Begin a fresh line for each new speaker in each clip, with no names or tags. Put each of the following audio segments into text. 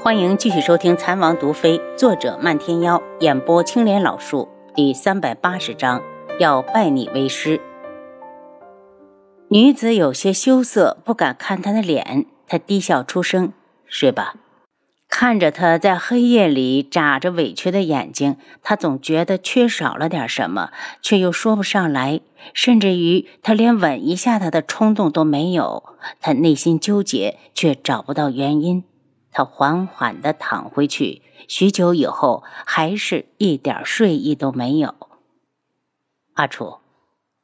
欢迎继续收听《残王毒妃》，作者漫天妖，演播青莲老树，第三百八十章，要拜你为师。女子有些羞涩，不敢看他的脸，他低笑出声：“睡吧。”看着他在黑夜里眨着委屈的眼睛，他总觉得缺少了点什么，却又说不上来，甚至于他连吻一下他的冲动都没有。他内心纠结，却找不到原因。他缓缓地躺回去，许久以后，还是一点睡意都没有。阿楚，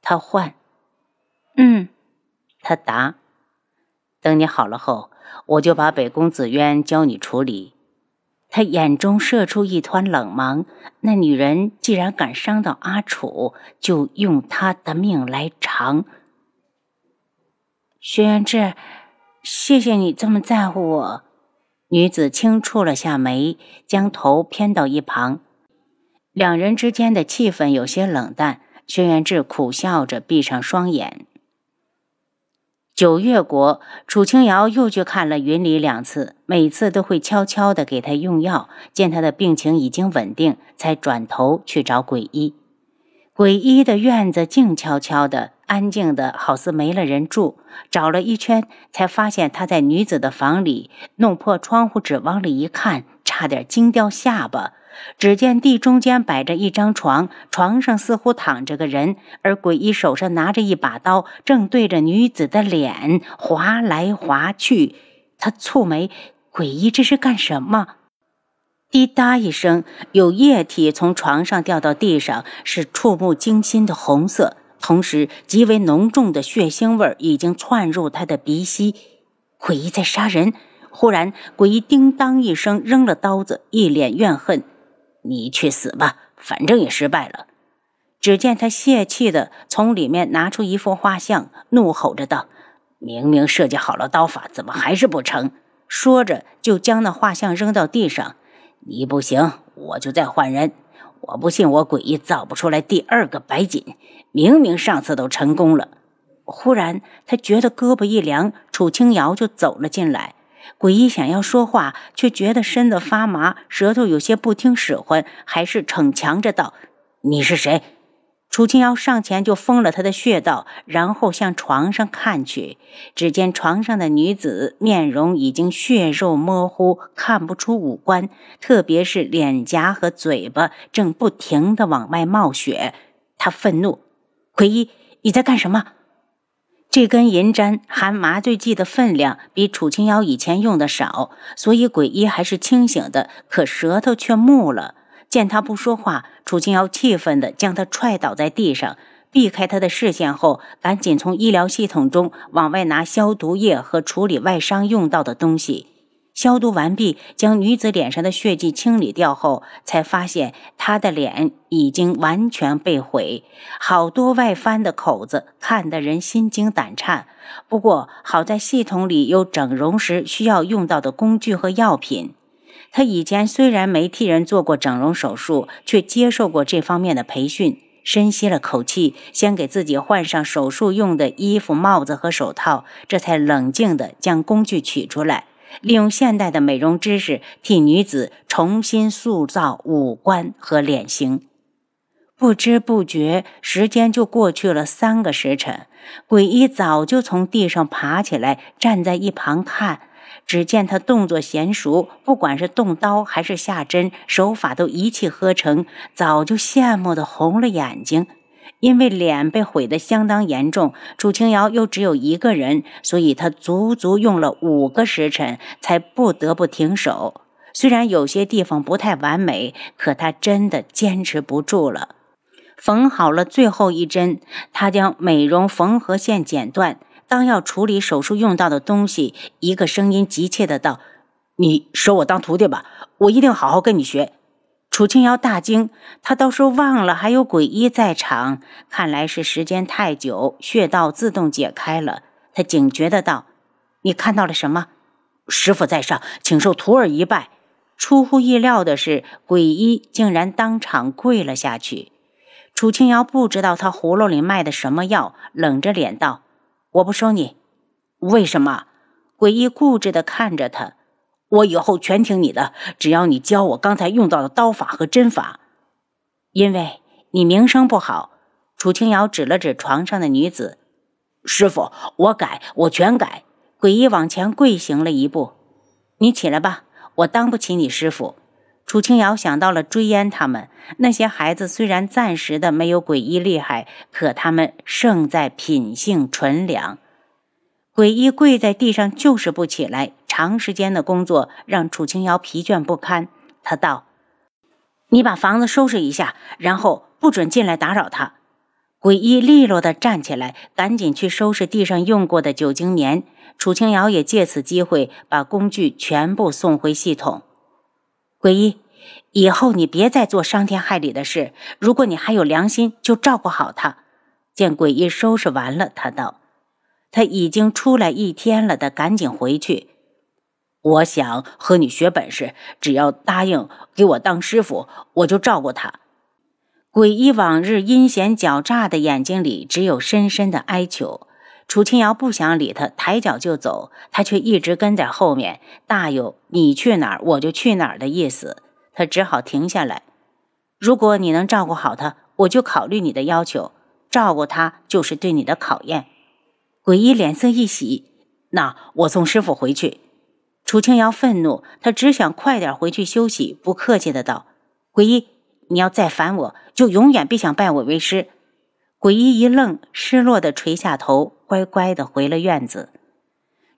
他唤，
嗯，
他答。等你好了后，我就把北宫紫渊教你处理。他眼中射出一团冷芒。那女人既然敢伤到阿楚，就用她的命来偿。
轩辕志，谢谢你这么在乎我。
女子轻触了下眉，将头偏到一旁。两人之间的气氛有些冷淡。轩辕志苦笑着闭上双眼。九月国，楚清瑶又去看了云里两次，每次都会悄悄地给他用药。见他的病情已经稳定，才转头去找鬼医。鬼医的院子静悄悄的。安静的好似没了人住，找了一圈才发现他在女子的房里，弄破窗户纸往里一看，差点惊掉下巴。只见地中间摆着一张床，床上似乎躺着个人，而鬼医手上拿着一把刀，正对着女子的脸划来划去。他蹙眉：“鬼医这是干什么？”滴答一声，有液体从床上掉到地上，是触目惊心的红色。同时，极为浓重的血腥味已经窜入他的鼻息。鬼医在杀人！忽然，鬼医叮当一声扔了刀子，一脸怨恨：“你去死吧，反正也失败了。”只见他泄气的从里面拿出一幅画像，怒吼着道：“明明设计好了刀法，怎么还是不成？”说着，就将那画像扔到地上：“你不行，我就再换人。”我不信我诡异造不出来第二个白锦，明明上次都成功了。忽然，他觉得胳膊一凉，楚清瑶就走了进来。诡异想要说话，却觉得身子发麻，舌头有些不听使唤，还是逞强着道：“你是谁？”楚清瑶上前就封了他的穴道，然后向床上看去，只见床上的女子面容已经血肉模糊，看不出五官，特别是脸颊和嘴巴正不停地往外冒血。他愤怒：“奎一，你在干什么？”这根银针含麻醉剂的分量比楚清瑶以前用的少，所以鬼医还是清醒的，可舌头却木了。见他不说话，楚清瑶气愤地将他踹倒在地上，避开他的视线后，赶紧从医疗系统中往外拿消毒液和处理外伤用到的东西。消毒完毕，将女子脸上的血迹清理掉后，才发现她的脸已经完全被毁，好多外翻的口子，看得人心惊胆颤。不过好在系统里有整容时需要用到的工具和药品。他以前虽然没替人做过整容手术，却接受过这方面的培训。深吸了口气，先给自己换上手术用的衣服、帽子和手套，这才冷静地将工具取出来，利用现代的美容知识替女子重新塑造五官和脸型。不知不觉，时间就过去了三个时辰。鬼医早就从地上爬起来，站在一旁看。只见他动作娴熟，不管是动刀还是下针，手法都一气呵成，早就羡慕的红了眼睛。因为脸被毁得相当严重，楚清瑶又只有一个人，所以他足足用了五个时辰才不得不停手。虽然有些地方不太完美，可他真的坚持不住了。缝好了最后一针，他将美容缝合线剪断。当要处理手术用到的东西，一个声音急切的道：“你收我当徒弟吧，我一定好好跟你学。”楚清瑶大惊，他倒是忘了还有鬼医在场，看来是时间太久，穴道自动解开了。他警觉的道：“你看到了什么？”师傅在上，请受徒儿一拜。出乎意料的是，鬼医竟然当场跪了下去。楚清瑶不知道他葫芦里卖的什么药，冷着脸道。我不收你，为什么？诡异固执地看着他。
我以后全听你的，只要你教我刚才用到的刀法和针法。
因为你名声不好。楚清瑶指了指床上的女子：“
师傅，我改，我全改。”
诡异往前跪行了一步：“你起来吧，我当不起你师傅。”楚清瑶想到了追烟他们那些孩子，虽然暂时的没有鬼医厉害，可他们胜在品性纯良。鬼医跪在地上就是不起来，长时间的工作让楚清瑶疲倦不堪。他道：“你把房子收拾一下，然后不准进来打扰他。”鬼医利落的站起来，赶紧去收拾地上用过的酒精棉。楚清瑶也借此机会把工具全部送回系统。鬼医，以后你别再做伤天害理的事。如果你还有良心，就照顾好他。见鬼医收拾完了，他道：“他已经出来一天了，得赶紧回去。
我想和你学本事，只要答应给我当师傅，我就照顾他。”
鬼医往日阴险狡诈的眼睛里只有深深的哀求。楚清瑶不想理他，抬脚就走，他却一直跟在后面，大有你去哪儿我就去哪儿的意思。他只好停下来。如果你能照顾好他，我就考虑你的要求。照顾他就是对你的考验。鬼医脸色一喜，
那我送师傅回去。
楚清瑶愤怒，他只想快点回去休息，不客气的道：“鬼医。”你要再烦我，就永远别想拜我为师。鬼医一愣，失落的垂下头，乖乖的回了院子。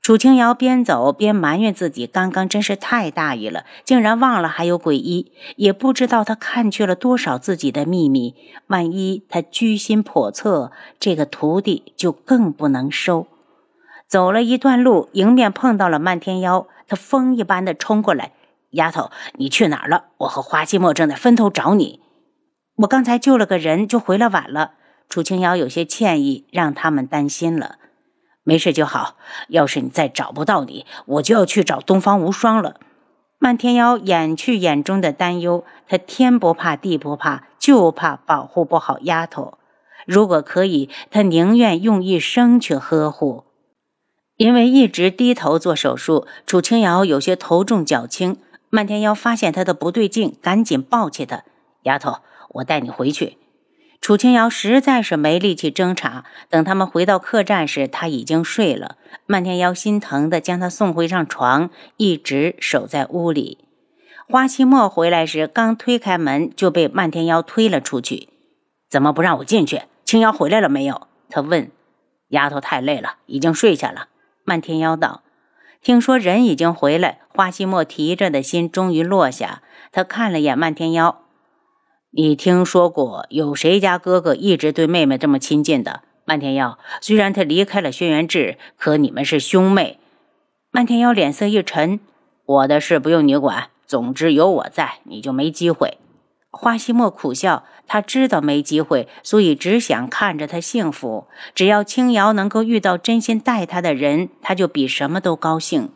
楚清瑶边走边埋怨自己，刚刚真是太大意了，竟然忘了还有鬼医，也不知道他看去了多少自己的秘密。万一他居心叵测，这个徒弟就更不能收。走了一段路，迎面碰到了漫天妖，他风一般的冲过来。丫头，你去哪儿了？我和花希墨正在分头找你。我刚才救了个人，就回来晚了。楚清瑶有些歉意，让他们担心了。
没事就好。要是你再找不到你，我就要去找东方无双了。
漫天妖掩去眼中的担忧，他天不怕地不怕，就怕保护不好丫头。如果可以，他宁愿用一生去呵护。因为一直低头做手术，楚清瑶有些头重脚轻。漫天妖发现他的不对劲，赶紧抱起他。丫头，我带你回去。楚清瑶实在是没力气挣扎。等他们回到客栈时，他已经睡了。漫天妖心疼的将他送回上床，一直守在屋里。花期末回来时，刚推开门就被漫天妖推了出去。
怎么不让我进去？青瑶回来了没有？他问。丫头太累了，已经睡下了。
漫天妖道。听说人已经回来，花希墨提着的心终于落下。他看了眼漫天妖：“
你听说过有谁家哥哥一直对妹妹这么亲近的？”漫天妖虽然他离开了轩辕志，可你们是兄妹。
漫天妖脸色一沉：“我的事不用你管，总之有我在，你就没机会。”花希墨苦笑，他知道没机会，所以只想看着他幸福。只要青瑶能够遇到真心待他的人，他就比什么都高兴。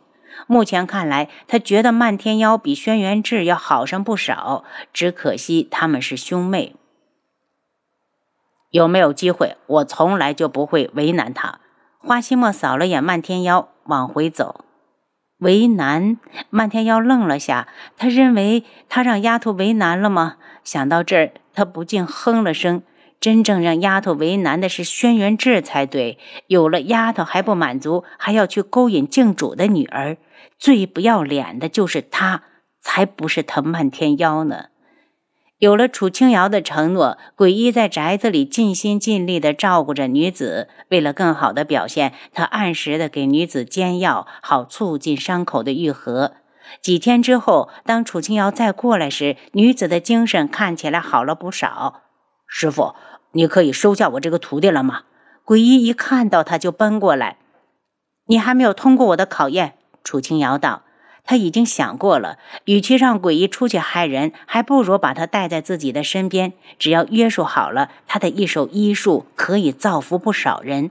目前看来，他觉得漫天妖比轩辕志要好上不少。只可惜他们是兄妹，有没有机会，我从来就不会为难他。花希墨扫了眼漫天妖，往回走。为难漫天妖愣了下，他认为他让丫头为难了吗？想到这儿，他不禁哼了声。真正让丫头为难的是轩辕志才对，有了丫头还不满足，还要去勾引靖主的女儿，最不要脸的就是他，才不是藤蔓天妖呢。有了楚清瑶的承诺，鬼医在宅子里尽心尽力地照顾着女子。为了更好的表现，他按时的给女子煎药，好促进伤口的愈合。几天之后，当楚清瑶再过来时，女子的精神看起来好了不少。
师傅，你可以收下我这个徒弟了吗？
鬼医一看到他就奔过来。你还没有通过我的考验，楚清瑶道。他已经想过了，与其让鬼医出去害人，还不如把他带在自己的身边。只要约束好了，他的一手医术可以造福不少人。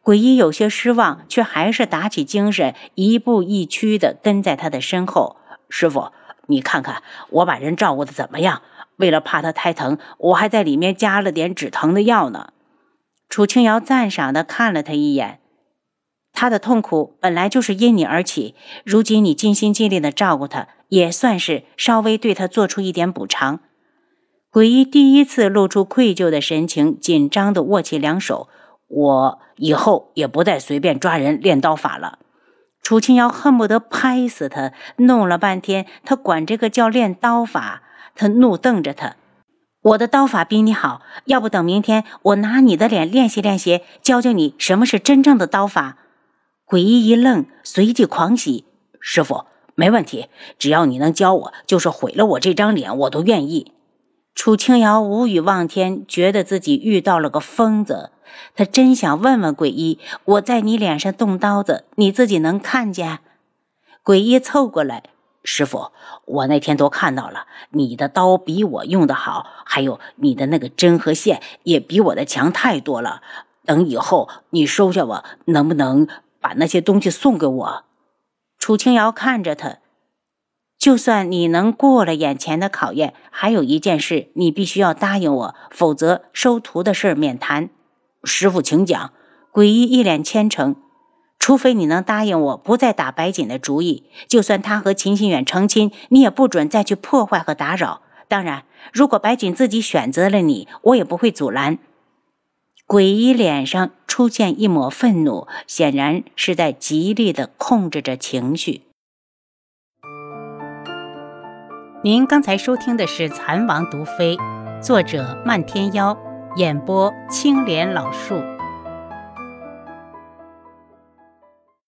鬼医有些失望，却还是打起精神，一步一趋地跟在他的身后。
师傅，你看看我把人照顾的怎么样？为了怕他太疼，我还在里面加了点止疼的药呢。
楚清瑶赞赏地看了他一眼。他的痛苦本来就是因你而起，如今你尽心尽力的照顾他，也算是稍微对他做出一点补偿。鬼医第一次露出愧疚的神情，紧张的握起两手。我以后也不再随便抓人练刀法了。楚清瑶恨不得拍死他，弄了半天，他管这个叫练刀法。他怒瞪着他：“我的刀法比你好，要不等明天我拿你的脸练习练习，教教你什么是真正的刀法。”鬼医一愣，随即狂喜：“师傅，没问题，只要你能教我，就是毁了我这张脸，我都愿意。”楚清瑶无语望天，觉得自己遇到了个疯子。他真想问问鬼医：“我在你脸上动刀子，你自己能看见？”鬼医凑过来：“师傅，我那天都看到了，你的刀比我用的好，还有你的那个针和线也比我的强太多了。等以后你收下我，能不能？”把那些东西送给我，楚清瑶看着他。就算你能过了眼前的考验，还有一件事你必须要答应我，否则收徒的事免谈。师傅，请讲。鬼医一脸虔诚。除非你能答应我，不再打白锦的主意，就算他和秦心远成亲，你也不准再去破坏和打扰。当然，如果白锦自己选择了你，我也不会阻拦。鬼医脸上出现一抹愤怒，显然是在极力的控制着情绪。
您刚才收听的是《蚕王毒妃》，作者漫天妖，演播青莲老树。